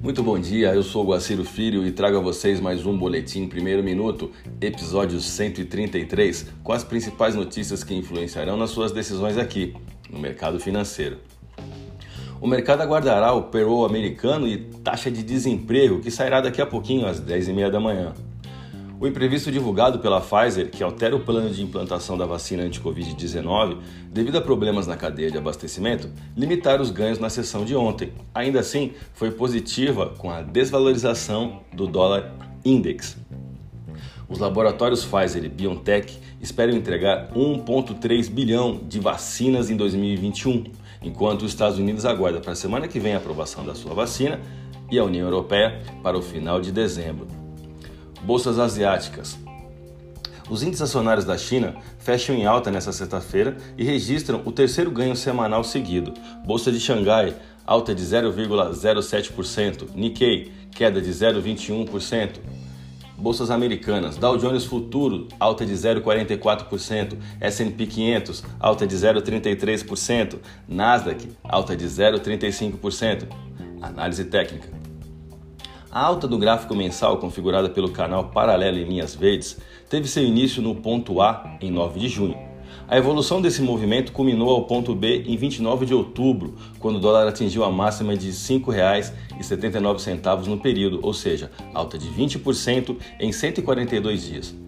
Muito bom dia, eu sou o Guaciro Filho e trago a vocês mais um Boletim Primeiro Minuto, episódio 133, com as principais notícias que influenciarão nas suas decisões aqui, no mercado financeiro. O mercado aguardará o payroll americano e taxa de desemprego, que sairá daqui a pouquinho, às 10h30 da manhã. O imprevisto divulgado pela Pfizer, que altera o plano de implantação da vacina anti-Covid-19 devido a problemas na cadeia de abastecimento, limitaram os ganhos na sessão de ontem. Ainda assim, foi positiva com a desvalorização do dólar index. Os laboratórios Pfizer e BioNTech esperam entregar 1,3 bilhão de vacinas em 2021, enquanto os Estados Unidos aguarda para a semana que vem a aprovação da sua vacina e a União Europeia para o final de dezembro. Bolsas asiáticas. Os índices acionários da China fecham em alta nesta sexta-feira e registram o terceiro ganho semanal seguido. Bolsa de Xangai, alta de 0,07%, Nikkei, queda de 0,21%. Bolsas americanas, Dow Jones Futuro, alta de 0,44%, S&P 500, alta de 0,33%, Nasdaq, alta de 0,35%. Análise técnica. A alta do gráfico mensal configurada pelo canal Paralelo em Linhas Verdes teve seu início no ponto A em 9 de junho. A evolução desse movimento culminou ao ponto B em 29 de outubro, quando o dólar atingiu a máxima de R$ 5,79 no período, ou seja, alta de 20% em 142 dias.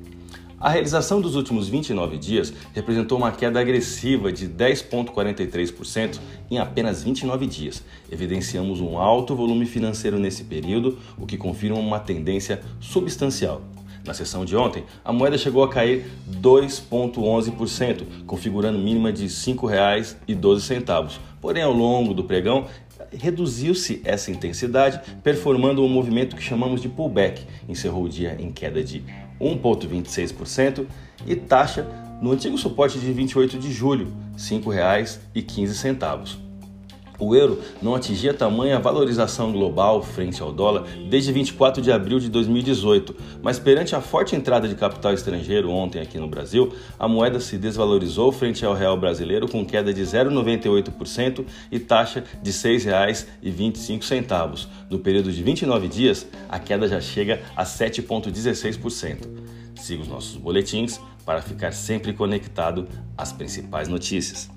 A realização dos últimos 29 dias representou uma queda agressiva de 10,43% em apenas 29 dias. Evidenciamos um alto volume financeiro nesse período, o que confirma uma tendência substancial. Na sessão de ontem, a moeda chegou a cair 2,11%, configurando mínima de R$ 5,12. Porém, ao longo do pregão, reduziu-se essa intensidade, performando um movimento que chamamos de pullback. Encerrou o dia em queda de 1,26% e taxa no antigo suporte de 28 de julho, R$ 5,15 o euro não atingia tamanha valorização global frente ao dólar desde 24 de abril de 2018, mas perante a forte entrada de capital estrangeiro ontem aqui no Brasil, a moeda se desvalorizou frente ao real brasileiro com queda de 0,98% e taxa de R$ 6,25. No período de 29 dias, a queda já chega a 7,16%. Siga os nossos boletins para ficar sempre conectado às principais notícias.